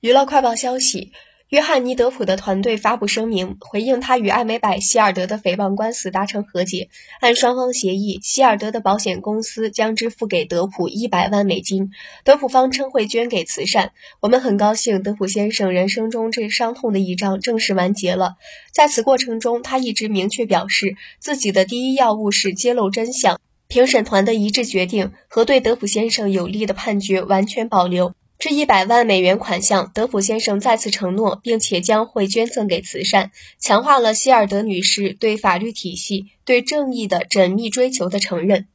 娱乐快报消息：约翰尼·德普的团队发布声明，回应他与艾美柏·希尔德的诽谤官司达成和解。按双方协议，希尔德的保险公司将支付给德普一百万美金，德普方称会捐给慈善。我们很高兴，德普先生人生中最伤痛的一章正式完结了。在此过程中，他一直明确表示，自己的第一要务是揭露真相。评审团的一致决定和对德普先生有利的判决完全保留。这一百万美元款项，德普先生再次承诺，并且将会捐赠给慈善，强化了希尔德女士对法律体系、对正义的缜密追求的承认。